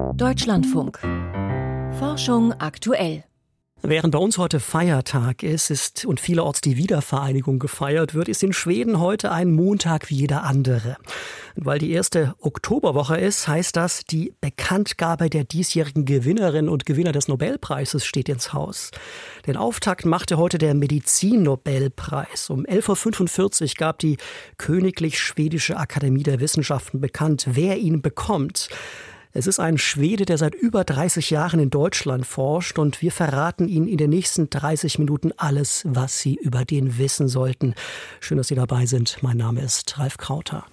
Deutschlandfunk. Forschung aktuell. Während bei uns heute Feiertag ist, ist und vielerorts die Wiedervereinigung gefeiert wird, ist in Schweden heute ein Montag wie jeder andere. Und weil die erste Oktoberwoche ist, heißt das, die Bekanntgabe der diesjährigen Gewinnerinnen und Gewinner des Nobelpreises steht ins Haus. Den Auftakt machte heute der Medizin-Nobelpreis. Um 11.45 Uhr gab die Königlich Schwedische Akademie der Wissenschaften bekannt, wer ihn bekommt. Es ist ein Schwede, der seit über 30 Jahren in Deutschland forscht und wir verraten Ihnen in den nächsten 30 Minuten alles, was Sie über den wissen sollten. Schön, dass Sie dabei sind. Mein Name ist Ralf Krauter.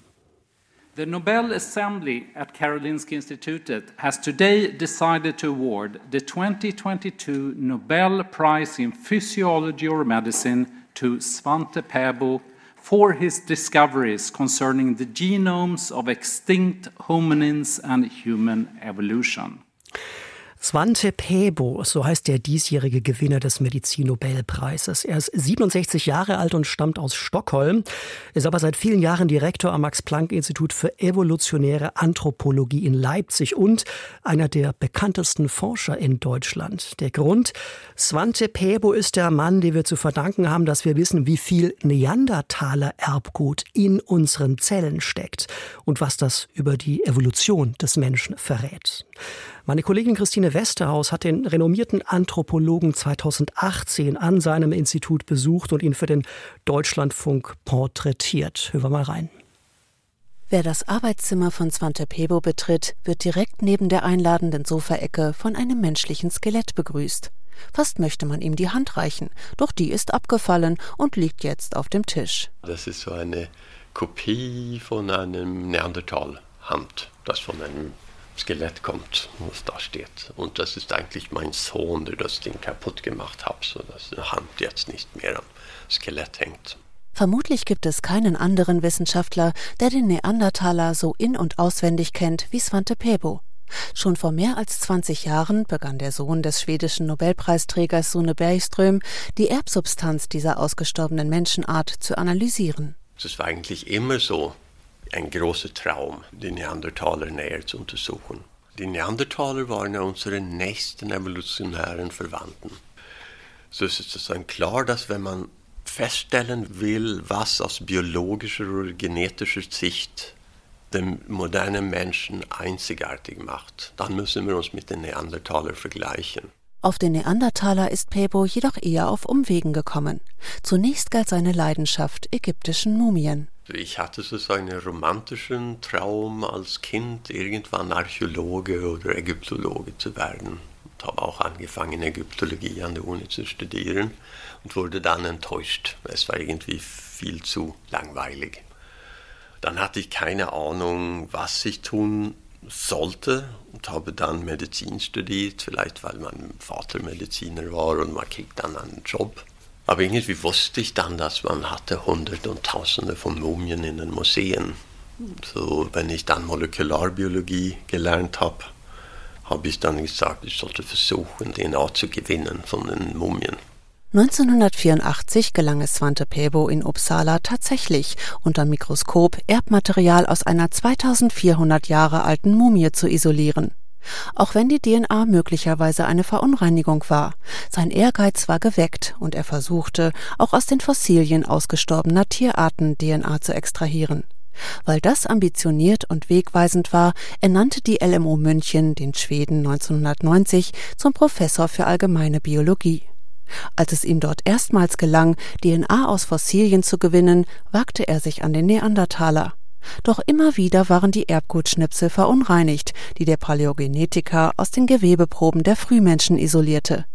The Nobel Assembly at Karolinska Institutet has today decided to award the 2022 Nobel Prize in Physiology or Medicine to Svante Pääbo for his discoveries concerning the genomes of extinct hominins and human evolution. Svante Pääbo, so heißt der diesjährige Gewinner des Medizin-Nobelpreises. Er ist 67 Jahre alt und stammt aus Stockholm, ist aber seit vielen Jahren Direktor am Max-Planck-Institut für evolutionäre Anthropologie in Leipzig und einer der bekanntesten Forscher in Deutschland. Der Grund? Svante Pääbo ist der Mann, dem wir zu verdanken haben, dass wir wissen, wie viel Neandertaler-Erbgut in unseren Zellen steckt und was das über die Evolution des Menschen verrät. Meine Kollegin Christine Westerhaus hat den renommierten Anthropologen 2018 an seinem Institut besucht und ihn für den Deutschlandfunk porträtiert. Hören wir mal rein. Wer das Arbeitszimmer von Svante Pebo betritt, wird direkt neben der einladenden Sofaecke von einem menschlichen Skelett begrüßt. Fast möchte man ihm die Hand reichen, doch die ist abgefallen und liegt jetzt auf dem Tisch. Das ist so eine Kopie von einem Neandertal-Hand, das von einem Skelett kommt, was da steht. Und das ist eigentlich mein Sohn, der das Ding kaputt gemacht hat, sodass die Hand jetzt nicht mehr am Skelett hängt. Vermutlich gibt es keinen anderen Wissenschaftler, der den Neandertaler so in- und auswendig kennt wie Svante Pääbo. Schon vor mehr als 20 Jahren begann der Sohn des schwedischen Nobelpreisträgers Sune Bergström, die Erbsubstanz dieser ausgestorbenen Menschenart zu analysieren. Das war eigentlich immer so ein großer Traum, die Neandertaler näher zu untersuchen. Die Neandertaler waren ja unsere nächsten evolutionären Verwandten. So ist es dann klar, dass wenn man feststellen will, was aus biologischer oder genetischer Sicht den modernen Menschen einzigartig macht, dann müssen wir uns mit den Neandertalern vergleichen. Auf den Neandertaler ist Pebo jedoch eher auf Umwegen gekommen. Zunächst galt seine Leidenschaft ägyptischen Mumien. Ich hatte so einen romantischen Traum als Kind, irgendwann Archäologe oder Ägyptologe zu werden. Ich habe auch angefangen, Ägyptologie an der Uni zu studieren und wurde dann enttäuscht. Es war irgendwie viel zu langweilig. Dann hatte ich keine Ahnung, was ich tun sollte und habe dann Medizin studiert, vielleicht weil mein Vater Mediziner war und man kriegt dann einen Job. Aber irgendwie wusste ich dann, dass man hatte Hunderte und Tausende von Mumien in den Museen. So, wenn ich dann Molekularbiologie gelernt habe, habe ich dann gesagt, ich sollte versuchen, DNA zu gewinnen von den Mumien. 1984 gelang es Svante Pääbo in Uppsala tatsächlich, unter Mikroskop Erbmaterial aus einer 2400 Jahre alten Mumie zu isolieren auch wenn die DNA möglicherweise eine Verunreinigung war. Sein Ehrgeiz war geweckt und er versuchte, auch aus den Fossilien ausgestorbener Tierarten DNA zu extrahieren. Weil das ambitioniert und wegweisend war, ernannte die LMO München den Schweden 1990 zum Professor für allgemeine Biologie. Als es ihm dort erstmals gelang, DNA aus Fossilien zu gewinnen, wagte er sich an den Neandertaler. Doch immer wieder waren die Erbgutschnipsel verunreinigt, die der Paläogenetiker aus den Gewebeproben der Frühmenschen isolierte.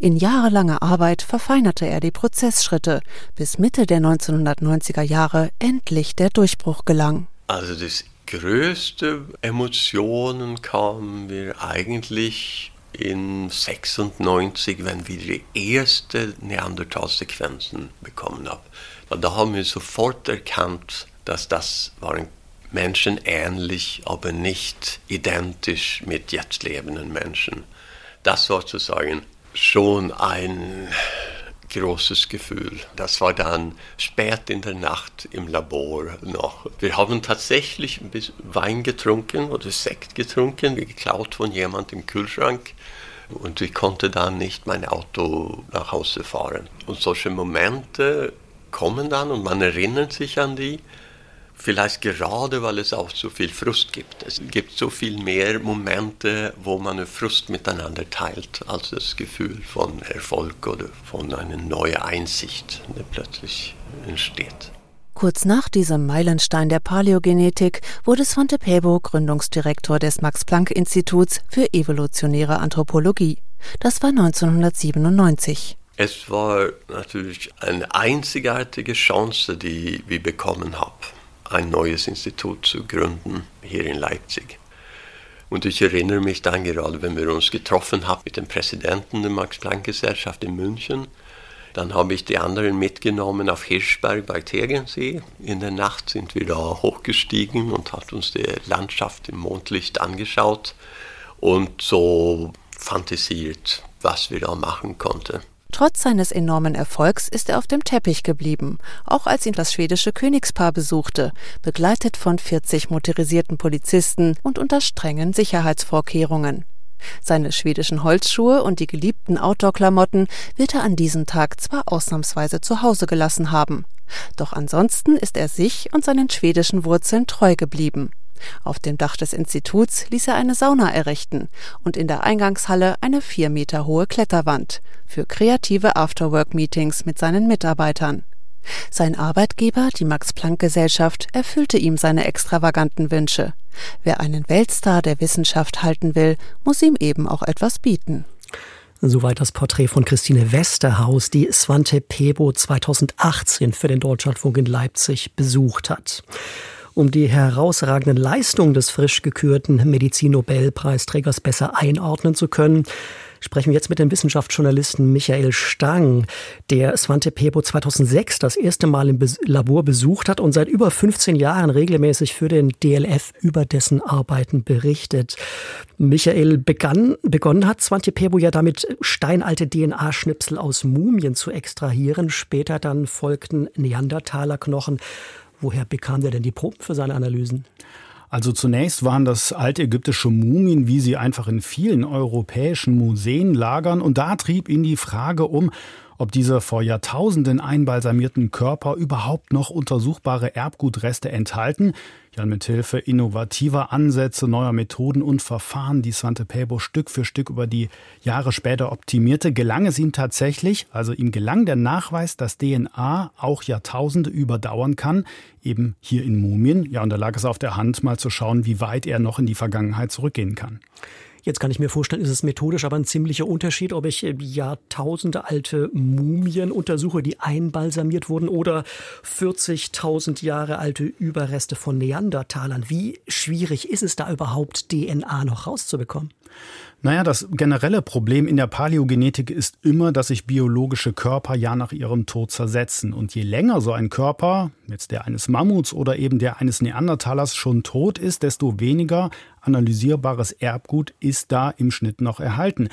In jahrelanger Arbeit verfeinerte er die Prozessschritte, bis Mitte der 1990er Jahre endlich der Durchbruch gelang. Also das größte Emotionen kamen wir eigentlich in 96, wenn wir die erste Neandertal-Sequenzen bekommen haben. Da haben wir sofort erkannt, dass das waren Menschen ähnlich, aber nicht identisch mit jetzt lebenden Menschen. Das war sozusagen schon ein großes Gefühl. Das war dann spät in der Nacht im Labor noch. Wir haben tatsächlich ein bisschen Wein getrunken oder Sekt getrunken, geklaut von jemandem im Kühlschrank. Und ich konnte dann nicht mein Auto nach Hause fahren. Und solche Momente kommen dann und man erinnert sich an die. Vielleicht gerade, weil es auch so viel Frust gibt. Es gibt so viel mehr Momente, wo man Frust miteinander teilt, als das Gefühl von Erfolg oder von einer neuen Einsicht, die plötzlich entsteht. Kurz nach diesem Meilenstein der Paläogenetik wurde Svante Pääbo Gründungsdirektor des Max-Planck-Instituts für evolutionäre Anthropologie. Das war 1997. Es war natürlich eine einzigartige Chance, die wir bekommen haben ein neues Institut zu gründen hier in Leipzig. Und ich erinnere mich dann gerade, wenn wir uns getroffen haben mit dem Präsidenten der Max-Planck-Gesellschaft in München, dann habe ich die anderen mitgenommen auf Hirschberg bei Tegensee. In der Nacht sind wir da hochgestiegen und hat uns die Landschaft im Mondlicht angeschaut und so fantasiert, was wir da machen konnten. Trotz seines enormen Erfolgs ist er auf dem Teppich geblieben, auch als ihn das schwedische Königspaar besuchte, begleitet von 40 motorisierten Polizisten und unter strengen Sicherheitsvorkehrungen. Seine schwedischen Holzschuhe und die geliebten Outdoor-Klamotten wird er an diesem Tag zwar ausnahmsweise zu Hause gelassen haben, doch ansonsten ist er sich und seinen schwedischen Wurzeln treu geblieben. Auf dem Dach des Instituts ließ er eine Sauna errichten und in der Eingangshalle eine vier Meter hohe Kletterwand für kreative Afterwork-Meetings mit seinen Mitarbeitern. Sein Arbeitgeber, die Max-Planck-Gesellschaft, erfüllte ihm seine extravaganten Wünsche. Wer einen Weltstar der Wissenschaft halten will, muss ihm eben auch etwas bieten. Soweit das Porträt von Christine Westerhaus, die Svante Pebo 2018 für den Deutschlandfunk in Leipzig besucht hat. Um die herausragenden Leistungen des frisch gekürten Medizin-Nobelpreisträgers besser einordnen zu können, sprechen wir jetzt mit dem Wissenschaftsjournalisten Michael Stang, der Svante Pebo 2006 das erste Mal im Labor besucht hat und seit über 15 Jahren regelmäßig für den DLF über dessen Arbeiten berichtet. Michael begann, begonnen hat Svante Pebo ja damit, steinalte DNA-Schnipsel aus Mumien zu extrahieren. Später dann folgten Neandertalerknochen. Woher bekam der denn die Proben für seine Analysen? Also zunächst waren das altägyptische Mumien, wie sie einfach in vielen europäischen Museen lagern. Und da trieb ihn die Frage um, ob diese vor Jahrtausenden einbalsamierten Körper überhaupt noch untersuchbare Erbgutreste enthalten. Ja, mit Hilfe innovativer Ansätze, neuer Methoden und Verfahren, die Svante Pääbo Stück für Stück über die Jahre später optimierte, gelang es ihm tatsächlich, also ihm gelang der Nachweis, dass DNA auch Jahrtausende überdauern kann, eben hier in Mumien. Ja, und da lag es auf der Hand, mal zu schauen, wie weit er noch in die Vergangenheit zurückgehen kann. Jetzt kann ich mir vorstellen, ist es methodisch aber ein ziemlicher Unterschied, ob ich äh, Jahrtausende alte Mumien untersuche, die einbalsamiert wurden, oder 40.000 Jahre alte Überreste von Neandertalern. Wie schwierig ist es da überhaupt, DNA noch rauszubekommen? Naja, das generelle Problem in der Paläogenetik ist immer, dass sich biologische Körper ja nach ihrem Tod zersetzen. Und je länger so ein Körper, jetzt der eines Mammuts oder eben der eines Neandertalers schon tot ist, desto weniger analysierbares Erbgut ist da im Schnitt noch erhalten.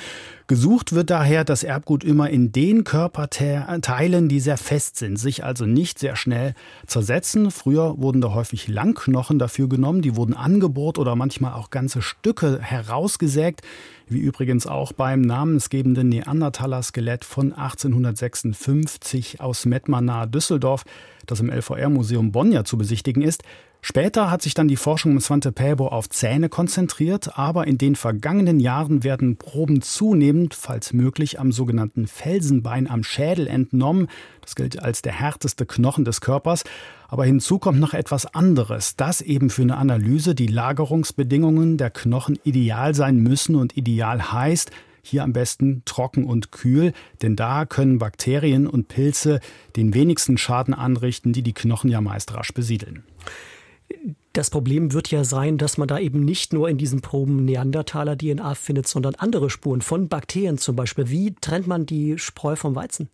Gesucht wird daher das Erbgut immer in den Körperteilen, die sehr fest sind, sich also nicht sehr schnell zersetzen. Früher wurden da häufig Langknochen dafür genommen, die wurden angebohrt oder manchmal auch ganze Stücke herausgesägt wie übrigens auch beim namensgebenden Neandertaler-Skelett von 1856 aus Mettmann nahe Düsseldorf, das im LVR-Museum Bonn ja zu besichtigen ist. Später hat sich dann die Forschung um Svante Pääbo auf Zähne konzentriert, aber in den vergangenen Jahren werden Proben zunehmend, falls möglich, am sogenannten Felsenbein am Schädel entnommen. Das gilt als der härteste Knochen des Körpers. Aber hinzu kommt noch etwas anderes, dass eben für eine Analyse die Lagerungsbedingungen der Knochen ideal sein müssen und ideal heißt, hier am besten trocken und kühl, denn da können Bakterien und Pilze den wenigsten Schaden anrichten, die die Knochen ja meist rasch besiedeln. Das Problem wird ja sein, dass man da eben nicht nur in diesen Proben Neandertaler-DNA findet, sondern andere Spuren von Bakterien zum Beispiel. Wie trennt man die Spreu vom Weizen?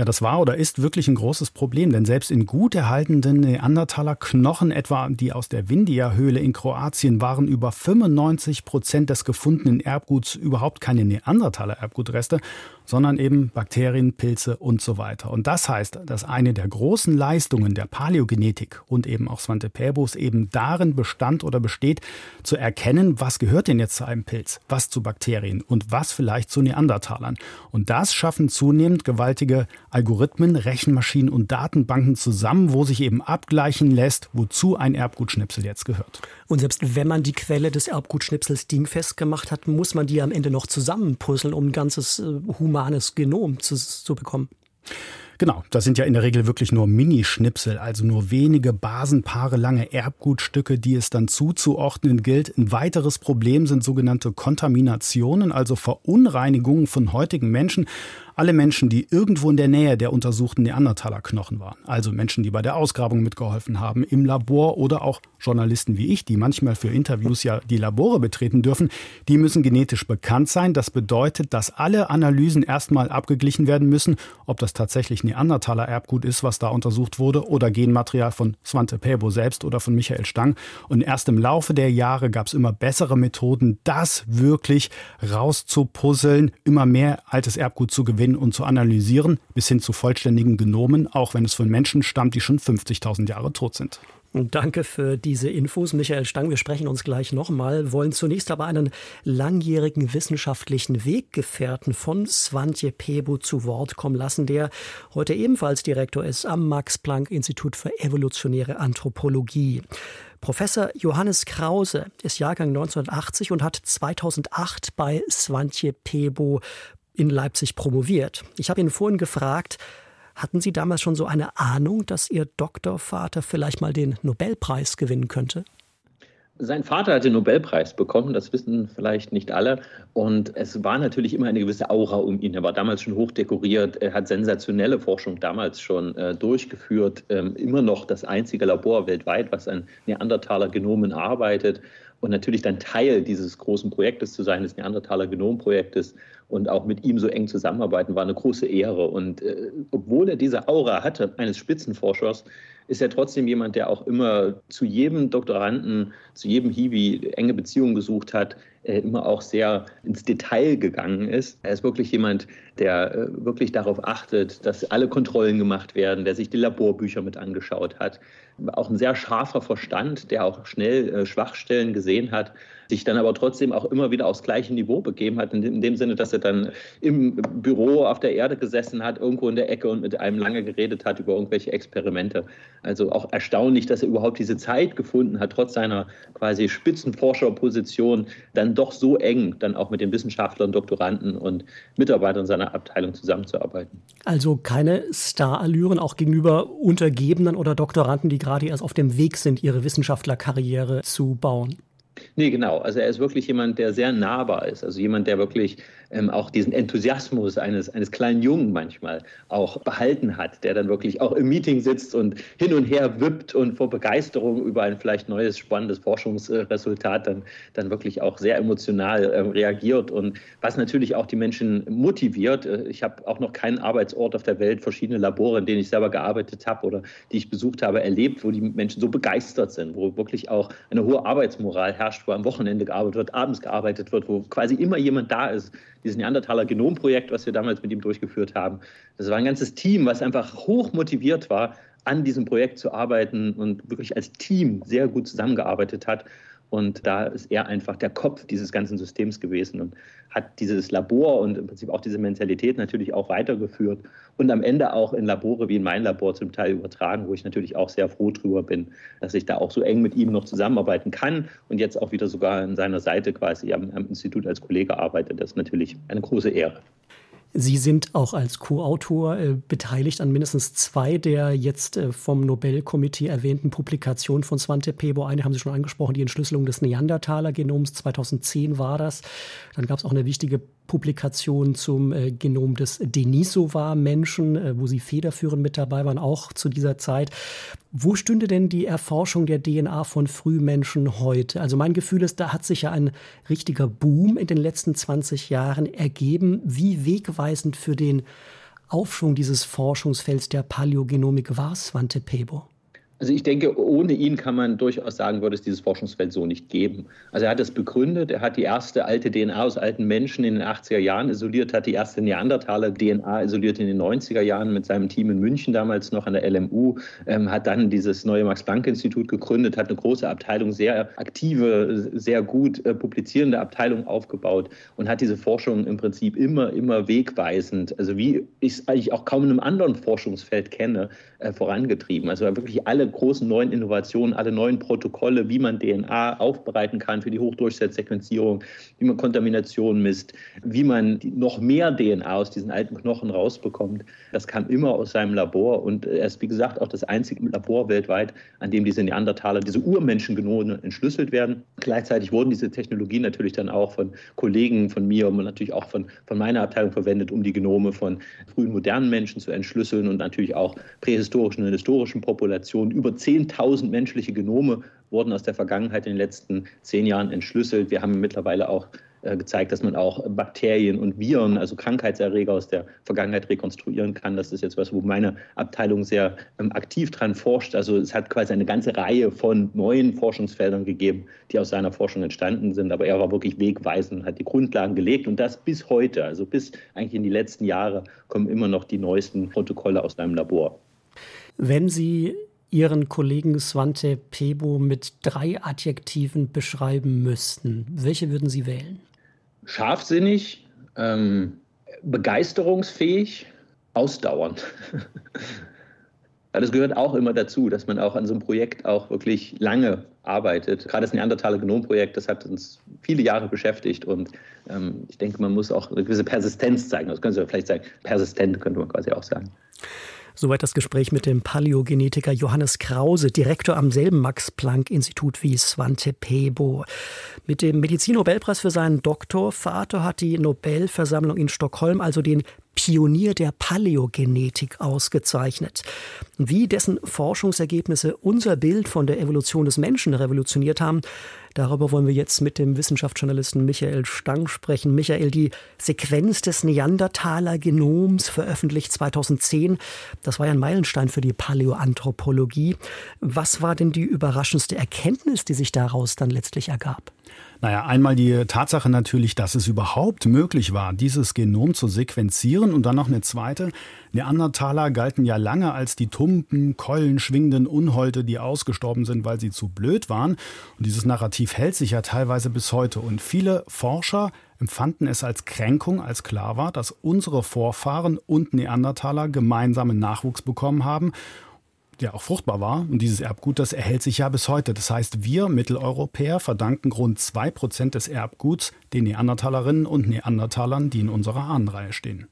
Ja, das war oder ist wirklich ein großes Problem, denn selbst in gut erhaltenen Neandertaler Knochen, etwa die aus der Windia-Höhle in Kroatien, waren über 95 Prozent des gefundenen Erbguts überhaupt keine Neandertaler Erbgutreste, sondern eben Bakterien, Pilze und so weiter. Und das heißt, dass eine der großen Leistungen der Paläogenetik und eben auch Svante Pääbos eben darin bestand oder besteht, zu erkennen, was gehört denn jetzt zu einem Pilz, was zu Bakterien und was vielleicht zu Neandertalern. Und das schaffen zunehmend gewaltige Algorithmen, Rechenmaschinen und Datenbanken zusammen, wo sich eben abgleichen lässt, wozu ein Erbgutschnipsel jetzt gehört. Und selbst wenn man die Quelle des Erbgutschnipsels dingfest gemacht hat, muss man die am Ende noch zusammenpuzzeln, um ein ganzes äh, humanes Genom zu, zu bekommen. Genau, das sind ja in der Regel wirklich nur Minischnipsel, also nur wenige Basenpaare lange Erbgutstücke, die es dann zuzuordnen gilt. Ein weiteres Problem sind sogenannte Kontaminationen, also Verunreinigungen von heutigen Menschen alle Menschen, die irgendwo in der Nähe der untersuchten Neandertaler-Knochen waren, also Menschen, die bei der Ausgrabung mitgeholfen haben, im Labor oder auch Journalisten wie ich, die manchmal für Interviews ja die Labore betreten dürfen, die müssen genetisch bekannt sein. Das bedeutet, dass alle Analysen erstmal abgeglichen werden müssen, ob das tatsächlich Neandertaler-Erbgut ist, was da untersucht wurde, oder Genmaterial von Svante Pääbo selbst oder von Michael Stang. Und erst im Laufe der Jahre gab es immer bessere Methoden, das wirklich rauszupuzzeln, immer mehr altes Erbgut zu gewinnen und zu analysieren, bis hin zu vollständigen Genomen, auch wenn es von Menschen stammt, die schon 50.000 Jahre tot sind. Danke für diese Infos, Michael Stang. Wir sprechen uns gleich nochmal, wollen zunächst aber einen langjährigen wissenschaftlichen Weggefährten von Svante Pebo zu Wort kommen lassen, der heute ebenfalls Direktor ist am Max-Planck-Institut für evolutionäre Anthropologie. Professor Johannes Krause ist Jahrgang 1980 und hat 2008 bei Svante Pebo in Leipzig promoviert. Ich habe ihn vorhin gefragt, hatten Sie damals schon so eine Ahnung, dass Ihr Doktorvater vielleicht mal den Nobelpreis gewinnen könnte? Sein Vater hat den Nobelpreis bekommen, das wissen vielleicht nicht alle. Und es war natürlich immer eine gewisse Aura um ihn. Er war damals schon hochdekoriert, er hat sensationelle Forschung damals schon äh, durchgeführt. Ähm, immer noch das einzige Labor weltweit, was an Neandertaler-Genomen arbeitet. Und natürlich dann Teil dieses großen Projektes zu sein, des Neandertaler-Genomprojektes und auch mit ihm so eng zusammenarbeiten, war eine große Ehre. Und äh, obwohl er diese Aura hatte eines Spitzenforschers, ist er trotzdem jemand, der auch immer zu jedem Doktoranden, zu jedem Hiwi enge Beziehungen gesucht hat, äh, immer auch sehr ins Detail gegangen ist. Er ist wirklich jemand, der äh, wirklich darauf achtet, dass alle Kontrollen gemacht werden, der sich die Laborbücher mit angeschaut hat. Auch ein sehr scharfer Verstand, der auch schnell äh, Schwachstellen gesehen hat sich dann aber trotzdem auch immer wieder aufs gleiche Niveau begeben hat, in dem, in dem Sinne, dass er dann im Büro auf der Erde gesessen hat, irgendwo in der Ecke und mit einem lange geredet hat über irgendwelche Experimente. Also auch erstaunlich, dass er überhaupt diese Zeit gefunden hat, trotz seiner quasi Spitzenforscherposition, dann doch so eng dann auch mit den Wissenschaftlern, Doktoranden und Mitarbeitern seiner Abteilung zusammenzuarbeiten. Also keine Starallüren auch gegenüber Untergebenen oder Doktoranden, die gerade erst auf dem Weg sind, ihre Wissenschaftlerkarriere zu bauen. Nee, genau. Also er ist wirklich jemand, der sehr nahbar ist. Also jemand, der wirklich ähm, auch diesen Enthusiasmus eines, eines kleinen Jungen manchmal auch behalten hat, der dann wirklich auch im Meeting sitzt und hin und her wippt und vor Begeisterung über ein vielleicht neues, spannendes Forschungsresultat dann, dann wirklich auch sehr emotional äh, reagiert und was natürlich auch die Menschen motiviert. Äh, ich habe auch noch keinen Arbeitsort auf der Welt, verschiedene Labore, in denen ich selber gearbeitet habe oder die ich besucht habe, erlebt, wo die Menschen so begeistert sind, wo wirklich auch eine hohe Arbeitsmoral herrscht, wo am Wochenende gearbeitet wird, abends gearbeitet wird, wo quasi immer jemand da ist, dieses Neandertaler Genomprojekt, was wir damals mit ihm durchgeführt haben. Das war ein ganzes Team, was einfach hoch motiviert war, an diesem Projekt zu arbeiten und wirklich als Team sehr gut zusammengearbeitet hat. Und da ist er einfach der Kopf dieses ganzen Systems gewesen und hat dieses Labor und im Prinzip auch diese Mentalität natürlich auch weitergeführt und am Ende auch in Labore wie in mein Labor zum Teil übertragen, wo ich natürlich auch sehr froh drüber bin, dass ich da auch so eng mit ihm noch zusammenarbeiten kann und jetzt auch wieder sogar an seiner Seite quasi am, am Institut als Kollege arbeite. Das ist natürlich eine große Ehre. Sie sind auch als Co-Autor äh, beteiligt an mindestens zwei der jetzt äh, vom Nobelkomitee erwähnten Publikationen von Svante Pebo. Eine haben Sie schon angesprochen, die Entschlüsselung des Neandertaler-Genoms. 2010 war das. Dann gab es auch eine wichtige Publikation zum äh, Genom des Denisova-Menschen, äh, wo Sie federführend mit dabei waren, auch zu dieser Zeit. Wo stünde denn die Erforschung der DNA von Frühmenschen heute? Also mein Gefühl ist, da hat sich ja ein richtiger Boom in den letzten 20 Jahren ergeben. Wie wegweisend für den Aufschwung dieses Forschungsfelds der Paläogenomik war, Svante Pebo? Also ich denke, ohne ihn kann man durchaus sagen, würde es dieses Forschungsfeld so nicht geben. Also er hat es begründet, er hat die erste alte DNA aus alten Menschen in den 80er Jahren isoliert, hat die erste Neandertaler-DNA isoliert in den 90er Jahren mit seinem Team in München damals noch an der LMU, ähm, hat dann dieses neue Max-Planck-Institut gegründet, hat eine große Abteilung, sehr aktive, sehr gut äh, publizierende Abteilung aufgebaut und hat diese Forschung im Prinzip immer, immer wegweisend, also wie ich es eigentlich auch kaum in einem anderen Forschungsfeld kenne, äh, vorangetrieben. Also wirklich alle großen neuen Innovationen, alle neuen Protokolle, wie man DNA aufbereiten kann für die Hochdurchsatzsequenzierung, wie man Kontamination misst, wie man noch mehr DNA aus diesen alten Knochen rausbekommt. Das kam immer aus seinem Labor und er ist, wie gesagt, auch das einzige Labor weltweit, an dem diese Neandertaler, diese Urmenschengenome entschlüsselt werden. Gleichzeitig wurden diese Technologien natürlich dann auch von Kollegen von mir und natürlich auch von, von meiner Abteilung verwendet, um die Genome von frühen modernen Menschen zu entschlüsseln und natürlich auch prähistorischen und historischen Populationen über 10.000 menschliche Genome wurden aus der Vergangenheit in den letzten zehn Jahren entschlüsselt. Wir haben mittlerweile auch äh, gezeigt, dass man auch Bakterien und Viren, also Krankheitserreger aus der Vergangenheit rekonstruieren kann. Das ist jetzt was, wo meine Abteilung sehr ähm, aktiv dran forscht. Also es hat quasi eine ganze Reihe von neuen Forschungsfeldern gegeben, die aus seiner Forschung entstanden sind. Aber er war wirklich wegweisend, hat die Grundlagen gelegt und das bis heute, also bis eigentlich in die letzten Jahre, kommen immer noch die neuesten Protokolle aus seinem Labor. Wenn Sie Ihren Kollegen Svante Pebo mit drei Adjektiven beschreiben müssten, welche würden Sie wählen? Scharfsinnig, ähm, begeisterungsfähig, ausdauernd. das gehört auch immer dazu, dass man auch an so einem Projekt auch wirklich lange arbeitet. Gerade das Neandertaler Genomprojekt, das hat uns viele Jahre beschäftigt und ähm, ich denke, man muss auch eine gewisse Persistenz zeigen. Das können Sie vielleicht sagen, persistent könnte man quasi auch sagen. Soweit das Gespräch mit dem Paläogenetiker Johannes Krause, Direktor am selben Max-Planck-Institut wie Svante Pebo. Mit dem Medizinnobelpreis für seinen Doktorvater hat die Nobelversammlung in Stockholm also den Pionier der Paläogenetik ausgezeichnet. Wie dessen Forschungsergebnisse unser Bild von der Evolution des Menschen revolutioniert haben, darüber wollen wir jetzt mit dem Wissenschaftsjournalisten Michael Stang sprechen. Michael, die Sequenz des Neandertaler Genoms veröffentlicht 2010, das war ja ein Meilenstein für die Paläoanthropologie. Was war denn die überraschendste Erkenntnis, die sich daraus dann letztlich ergab? Naja, einmal die Tatsache natürlich, dass es überhaupt möglich war, dieses Genom zu sequenzieren und dann noch eine zweite. Neandertaler galten ja lange als die tumpen, keulenschwingenden Unholte, die ausgestorben sind, weil sie zu blöd waren. Und dieses Narrativ hält sich ja teilweise bis heute. Und viele Forscher empfanden es als Kränkung, als klar war, dass unsere Vorfahren und Neandertaler gemeinsamen Nachwuchs bekommen haben der auch fruchtbar war. Und dieses Erbgut, das erhält sich ja bis heute. Das heißt, wir Mitteleuropäer verdanken rund zwei Prozent des Erbguts den Neandertalerinnen und Neandertalern, die in unserer Ahnenreihe stehen.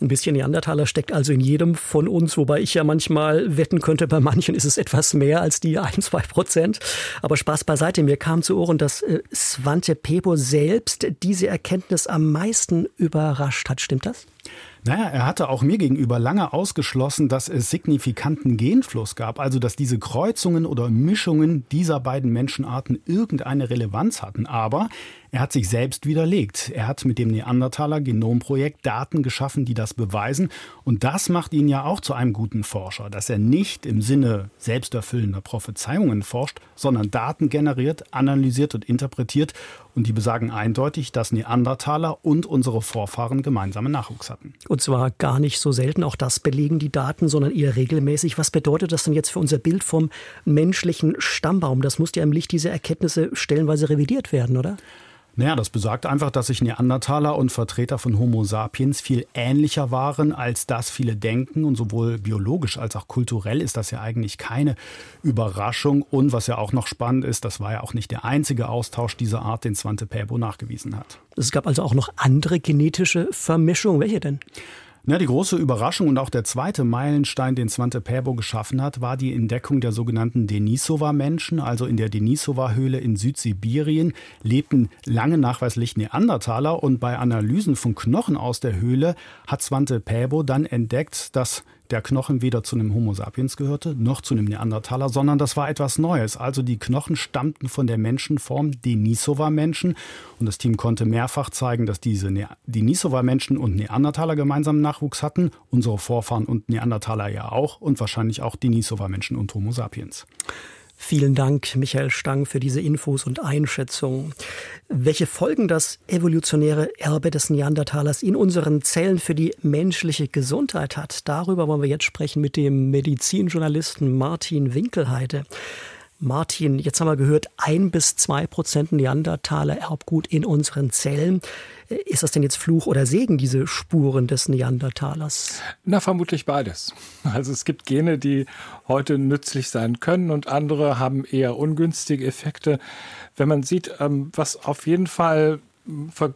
Ein bisschen Neandertaler steckt also in jedem von uns, wobei ich ja manchmal wetten könnte, bei manchen ist es etwas mehr als die ein, zwei Prozent. Aber Spaß beiseite, mir kam zu Ohren, dass äh, Svante Pebo selbst diese Erkenntnis am meisten überrascht hat. Stimmt das? Naja, er hatte auch mir gegenüber lange ausgeschlossen, dass es signifikanten Genfluss gab, also dass diese Kreuzungen oder Mischungen dieser beiden Menschenarten irgendeine Relevanz hatten. Aber er hat sich selbst widerlegt. Er hat mit dem Neandertaler Genomprojekt Daten geschaffen, die das beweisen. Und das macht ihn ja auch zu einem guten Forscher, dass er nicht im Sinne selbsterfüllender Prophezeiungen forscht, sondern Daten generiert, analysiert und interpretiert. Und die besagen eindeutig, dass Neandertaler und unsere Vorfahren gemeinsamen Nachwuchs hatten. Und zwar gar nicht so selten, auch das belegen die Daten, sondern eher regelmäßig. Was bedeutet das denn jetzt für unser Bild vom menschlichen Stammbaum? Das muss ja im Licht dieser Erkenntnisse stellenweise revidiert werden, oder? Naja, das besagt einfach, dass sich Neandertaler und Vertreter von Homo sapiens viel ähnlicher waren, als das viele denken. Und sowohl biologisch als auch kulturell ist das ja eigentlich keine Überraschung. Und was ja auch noch spannend ist, das war ja auch nicht der einzige Austausch dieser Art, den Svante Pääbo nachgewiesen hat. Es gab also auch noch andere genetische Vermischungen. Welche denn? Na, die große Überraschung und auch der zweite Meilenstein, den Svante Pääbo geschaffen hat, war die Entdeckung der sogenannten Denisova-Menschen. Also in der Denisova-Höhle in Südsibirien lebten lange nachweislich Neandertaler und bei Analysen von Knochen aus der Höhle hat Svante Pääbo dann entdeckt, dass der Knochen weder zu einem Homo sapiens gehörte, noch zu einem Neandertaler, sondern das war etwas Neues. Also die Knochen stammten von der Menschenform Denisova-Menschen. Und das Team konnte mehrfach zeigen, dass diese ne Denisova-Menschen und Neandertaler gemeinsam Nachwuchs hatten. Unsere Vorfahren und Neandertaler ja auch. Und wahrscheinlich auch Denisova-Menschen und Homo sapiens. Vielen Dank, Michael Stang, für diese Infos und Einschätzungen. Welche Folgen das evolutionäre Erbe des Neandertalers in unseren Zellen für die menschliche Gesundheit hat, darüber wollen wir jetzt sprechen mit dem Medizinjournalisten Martin Winkelheide. Martin, jetzt haben wir gehört, ein bis zwei Prozent Neandertaler Erbgut in unseren Zellen. Ist das denn jetzt Fluch oder Segen, diese Spuren des Neandertalers? Na, vermutlich beides. Also es gibt Gene, die heute nützlich sein können und andere haben eher ungünstige Effekte. Wenn man sieht, ähm, was auf jeden Fall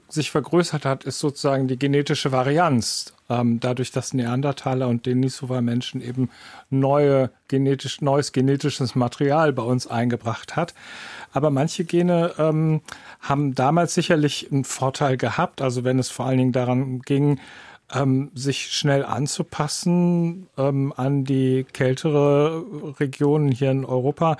sich vergrößert hat, ist sozusagen die genetische Varianz. Ähm, dadurch, dass Neandertaler und Denisova-Menschen eben neue genetisch, neues genetisches Material bei uns eingebracht hat. Aber manche Gene ähm, haben damals sicherlich einen Vorteil gehabt. Also wenn es vor allen Dingen daran ging, ähm, sich schnell anzupassen ähm, an die kältere Regionen hier in Europa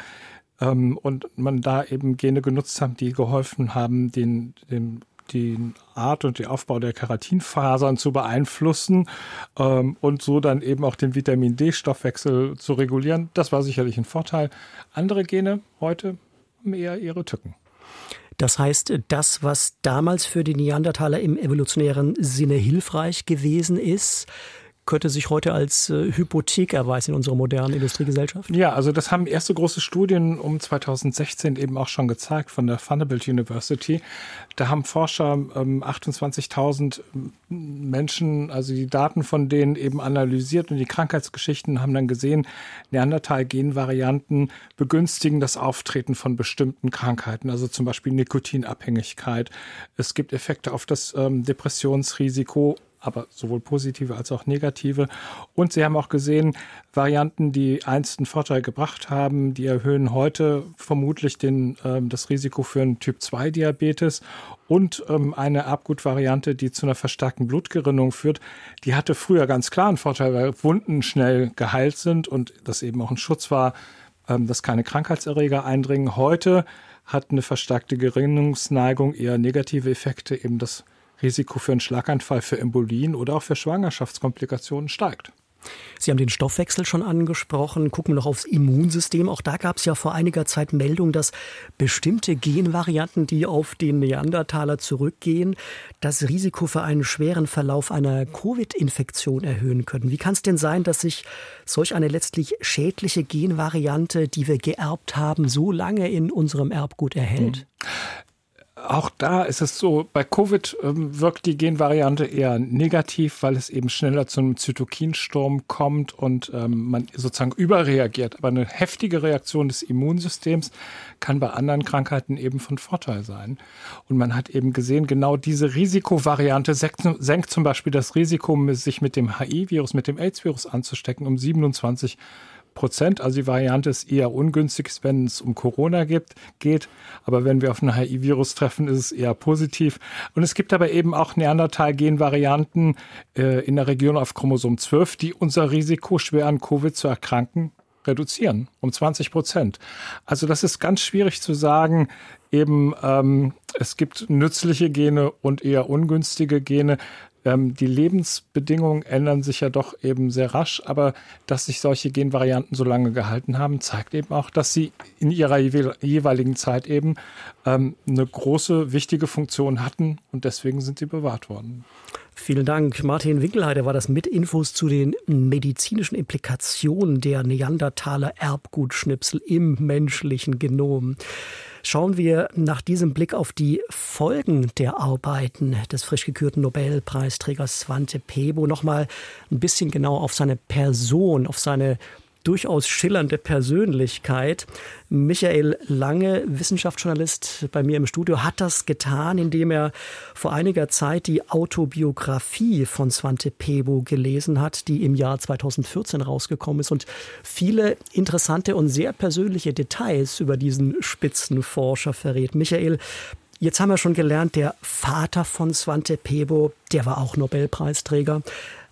ähm, und man da eben Gene genutzt hat, die geholfen haben, den, den die Art und den Aufbau der Keratinfasern zu beeinflussen ähm, und so dann eben auch den Vitamin D-Stoffwechsel zu regulieren. Das war sicherlich ein Vorteil. Andere Gene heute haben eher ihre Tücken. Das heißt, das, was damals für die Neandertaler im evolutionären Sinne hilfreich gewesen ist, könnte sich heute als äh, Hypothek erweisen in unserer modernen Industriegesellschaft? Ja, also das haben erste große Studien um 2016 eben auch schon gezeigt von der Vanderbilt University. Da haben Forscher ähm, 28.000 Menschen, also die Daten von denen eben analysiert und die Krankheitsgeschichten haben dann gesehen, Neandertal-Genvarianten begünstigen das Auftreten von bestimmten Krankheiten, also zum Beispiel Nikotinabhängigkeit. Es gibt Effekte auf das ähm, Depressionsrisiko aber sowohl positive als auch negative. Und sie haben auch gesehen, Varianten, die einst einen Vorteil gebracht haben, die erhöhen heute vermutlich den, äh, das Risiko für einen Typ-2-Diabetes. Und ähm, eine Erbgutvariante, die zu einer verstärkten Blutgerinnung führt, die hatte früher ganz klar einen Vorteil, weil Wunden schnell geheilt sind und das eben auch ein Schutz war, ähm, dass keine Krankheitserreger eindringen. Heute hat eine verstärkte Gerinnungsneigung eher negative Effekte, eben das Risiko für einen Schlaganfall, für Embolien oder auch für Schwangerschaftskomplikationen steigt. Sie haben den Stoffwechsel schon angesprochen. Gucken wir noch aufs Immunsystem. Auch da gab es ja vor einiger Zeit Meldung, dass bestimmte Genvarianten, die auf den Neandertaler zurückgehen, das Risiko für einen schweren Verlauf einer Covid-Infektion erhöhen können. Wie kann es denn sein, dass sich solch eine letztlich schädliche Genvariante, die wir geerbt haben, so lange in unserem Erbgut erhält? Hm auch da ist es so, bei Covid ähm, wirkt die Genvariante eher negativ, weil es eben schneller zu einem Zytokinsturm kommt und ähm, man sozusagen überreagiert. Aber eine heftige Reaktion des Immunsystems kann bei anderen Krankheiten eben von Vorteil sein. Und man hat eben gesehen, genau diese Risikovariante senkt, zum Beispiel das Risiko, sich mit dem HI-Virus, mit dem AIDS-Virus anzustecken, um 27 Prozent. Also die Variante ist eher ungünstig, wenn es um Corona gibt, geht. Aber wenn wir auf ein HIV-Virus treffen, ist es eher positiv. Und es gibt aber eben auch Neandertal-Gen-Varianten äh, in der Region auf Chromosom 12, die unser Risiko, schwer an Covid zu erkranken, reduzieren um 20 Prozent. Also das ist ganz schwierig zu sagen. Eben ähm, es gibt nützliche Gene und eher ungünstige Gene. Ähm, die Lebensbedingungen ändern sich ja doch eben sehr rasch, aber dass sich solche Genvarianten so lange gehalten haben, zeigt eben auch, dass sie in ihrer jeweiligen Zeit eben ähm, eine große, wichtige Funktion hatten und deswegen sind sie bewahrt worden. Vielen Dank. Martin Winkelheide war das mit Infos zu den medizinischen Implikationen der Neandertaler Erbgutschnipsel im menschlichen Genom. Schauen wir nach diesem Blick auf die Folgen der Arbeiten des frisch gekürten Nobelpreisträgers Svante Pebo. Noch mal ein bisschen genau auf seine Person, auf seine durchaus schillernde Persönlichkeit. Michael Lange, Wissenschaftsjournalist bei mir im Studio, hat das getan, indem er vor einiger Zeit die Autobiografie von Svante Pebo gelesen hat, die im Jahr 2014 rausgekommen ist und viele interessante und sehr persönliche Details über diesen Spitzenforscher verrät. Michael, Jetzt haben wir schon gelernt, der Vater von Svante Pebo, der war auch Nobelpreisträger.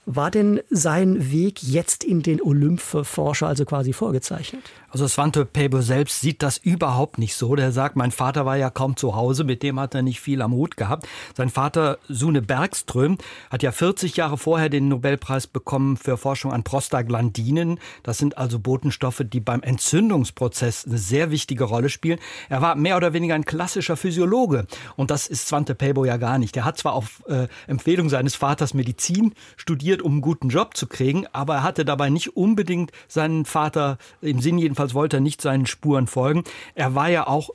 War denn sein Weg jetzt in den Olymp also quasi vorgezeichnet? Also Svante Pääbo selbst sieht das überhaupt nicht so. Der sagt, mein Vater war ja kaum zu Hause, mit dem hat er nicht viel am Hut gehabt. Sein Vater Sune Bergström hat ja 40 Jahre vorher den Nobelpreis bekommen für Forschung an Prostaglandinen. Das sind also Botenstoffe, die beim Entzündungsprozess eine sehr wichtige Rolle spielen. Er war mehr oder weniger ein klassischer Physiologe und das ist Svante Pääbo ja gar nicht. Er hat zwar auf äh, Empfehlung seines Vaters Medizin studiert, um einen guten Job zu kriegen, aber er hatte dabei nicht unbedingt seinen Vater im Sinn jedenfalls wollte er nicht seinen Spuren folgen. Er war ja auch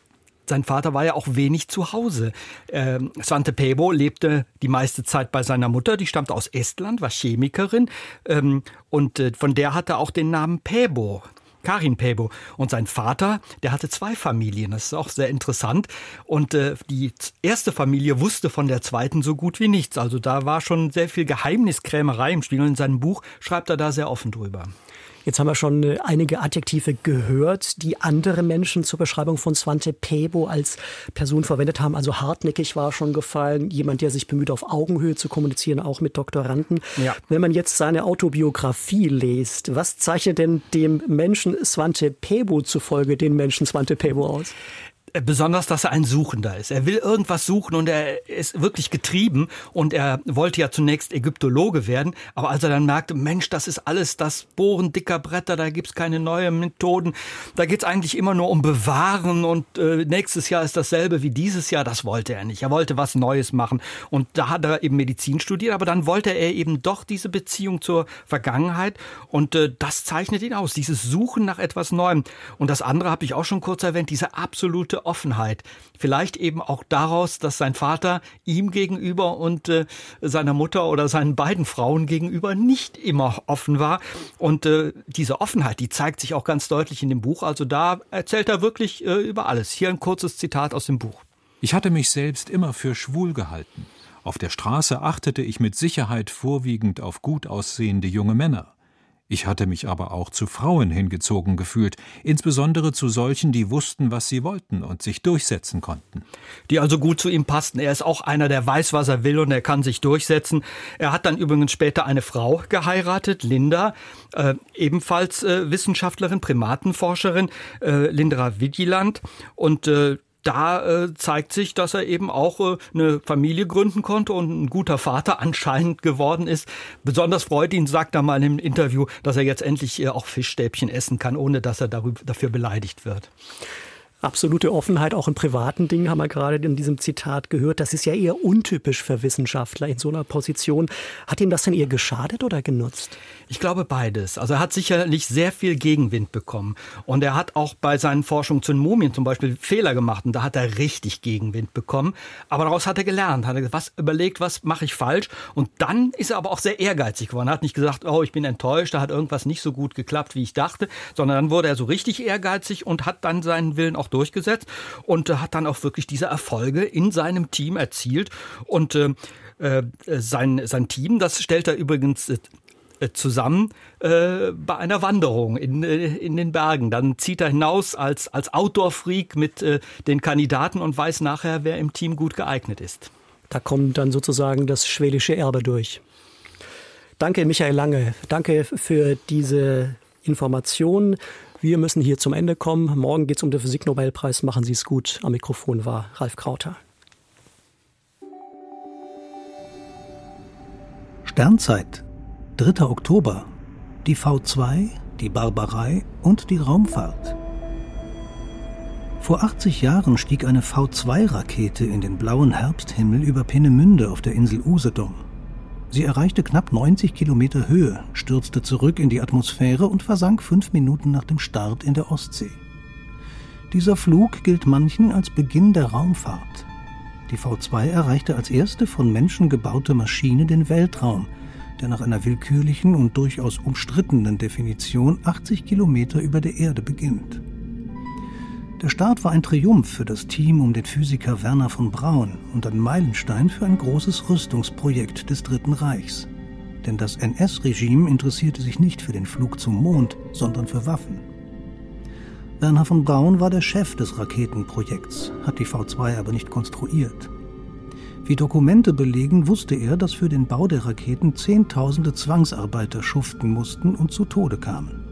sein Vater war ja auch wenig zu Hause. Ähm, Svante Pebo lebte die meiste Zeit bei seiner Mutter, die stammte aus Estland, war Chemikerin ähm, und äh, von der hatte er auch den Namen Pebo. Karin Pebo. Und sein Vater, der hatte zwei Familien. Das ist auch sehr interessant. Und äh, die erste Familie wusste von der zweiten so gut wie nichts. Also da war schon sehr viel Geheimniskrämerei im Spiel. Und in seinem Buch schreibt er da sehr offen drüber. Jetzt haben wir schon äh, einige Adjektive gehört, die andere Menschen zur Beschreibung von Svante Pebo als Person verwendet haben. Also hartnäckig war schon gefallen, jemand, der sich bemüht, auf Augenhöhe zu kommunizieren, auch mit Doktoranden. Ja. Wenn man jetzt seine Autobiografie liest, was zeichnet denn dem Menschen Svante Pebo zufolge den Menschen Svante Pebo aus? Besonders, dass er ein Suchender ist. Er will irgendwas suchen und er ist wirklich getrieben und er wollte ja zunächst Ägyptologe werden, aber als er dann merkte, Mensch, das ist alles das Bohren dicker Bretter, da gibt's keine neuen Methoden, da geht's eigentlich immer nur um Bewahren und äh, nächstes Jahr ist dasselbe wie dieses Jahr, das wollte er nicht. Er wollte was Neues machen und da hat er eben Medizin studiert, aber dann wollte er eben doch diese Beziehung zur Vergangenheit und äh, das zeichnet ihn aus, dieses Suchen nach etwas Neuem. Und das andere habe ich auch schon kurz erwähnt, diese absolute Offenheit. Vielleicht eben auch daraus, dass sein Vater ihm gegenüber und äh, seiner Mutter oder seinen beiden Frauen gegenüber nicht immer offen war. Und äh, diese Offenheit, die zeigt sich auch ganz deutlich in dem Buch. Also da erzählt er wirklich äh, über alles. Hier ein kurzes Zitat aus dem Buch. Ich hatte mich selbst immer für schwul gehalten. Auf der Straße achtete ich mit Sicherheit vorwiegend auf gut aussehende junge Männer. Ich hatte mich aber auch zu Frauen hingezogen gefühlt, insbesondere zu solchen, die wussten, was sie wollten und sich durchsetzen konnten. Die also gut zu ihm passten. Er ist auch einer, der weiß, was er will und er kann sich durchsetzen. Er hat dann übrigens später eine Frau geheiratet, Linda, äh, ebenfalls äh, Wissenschaftlerin, Primatenforscherin, äh, Lindra Vigiland. Und äh, da äh, zeigt sich, dass er eben auch äh, eine Familie gründen konnte und ein guter Vater anscheinend geworden ist. Besonders freut ihn, sagt er mal im Interview, dass er jetzt endlich äh, auch Fischstäbchen essen kann, ohne dass er darüber, dafür beleidigt wird absolute Offenheit auch in privaten Dingen haben wir gerade in diesem Zitat gehört. Das ist ja eher untypisch für Wissenschaftler in so einer Position. Hat ihm das denn eher geschadet oder genutzt? Ich glaube beides. Also er hat sicherlich sehr viel Gegenwind bekommen. Und er hat auch bei seinen Forschungen zu den Mumien zum Beispiel Fehler gemacht. Und da hat er richtig Gegenwind bekommen. Aber daraus hat er gelernt, hat er was überlegt, was mache ich falsch. Und dann ist er aber auch sehr ehrgeizig geworden. Er hat nicht gesagt, oh, ich bin enttäuscht, da hat irgendwas nicht so gut geklappt, wie ich dachte. Sondern dann wurde er so richtig ehrgeizig und hat dann seinen Willen auch durchgesetzt und äh, hat dann auch wirklich diese Erfolge in seinem Team erzielt. Und äh, äh sein, sein Team, das stellt er übrigens äh, zusammen äh, bei einer Wanderung in, in den Bergen. Dann zieht er hinaus als, als Outdoor-Freak mit äh, den Kandidaten und weiß nachher, wer im Team gut geeignet ist. Da kommt dann sozusagen das schwedische Erbe durch. Danke, Michael Lange. Danke für diese Informationen. Wir müssen hier zum Ende kommen. Morgen geht es um den Physiknobelpreis. Machen Sie es gut. Am Mikrofon war Ralf Krauter. Sternzeit, 3. Oktober. Die V2, die Barbarei und die Raumfahrt. Vor 80 Jahren stieg eine V2-Rakete in den blauen Herbsthimmel über Peenemünde auf der Insel Usedom. Sie erreichte knapp 90 Kilometer Höhe, stürzte zurück in die Atmosphäre und versank fünf Minuten nach dem Start in der Ostsee. Dieser Flug gilt manchen als Beginn der Raumfahrt. Die V2 erreichte als erste von Menschen gebaute Maschine den Weltraum, der nach einer willkürlichen und durchaus umstrittenen Definition 80 Kilometer über der Erde beginnt. Der Start war ein Triumph für das Team um den Physiker Werner von Braun und ein Meilenstein für ein großes Rüstungsprojekt des Dritten Reichs. Denn das NS-Regime interessierte sich nicht für den Flug zum Mond, sondern für Waffen. Werner von Braun war der Chef des Raketenprojekts, hat die V2 aber nicht konstruiert. Wie Dokumente belegen, wusste er, dass für den Bau der Raketen Zehntausende Zwangsarbeiter schuften mussten und zu Tode kamen.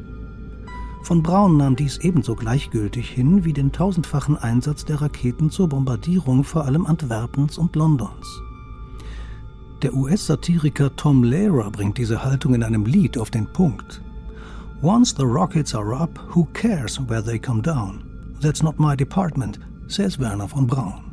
Von Braun nahm dies ebenso gleichgültig hin wie den tausendfachen Einsatz der Raketen zur Bombardierung vor allem Antwerpens und Londons. Der US-Satiriker Tom Lehrer bringt diese Haltung in einem Lied auf den Punkt. Once the rockets are up, who cares where they come down? That's not my department, says Werner von Braun.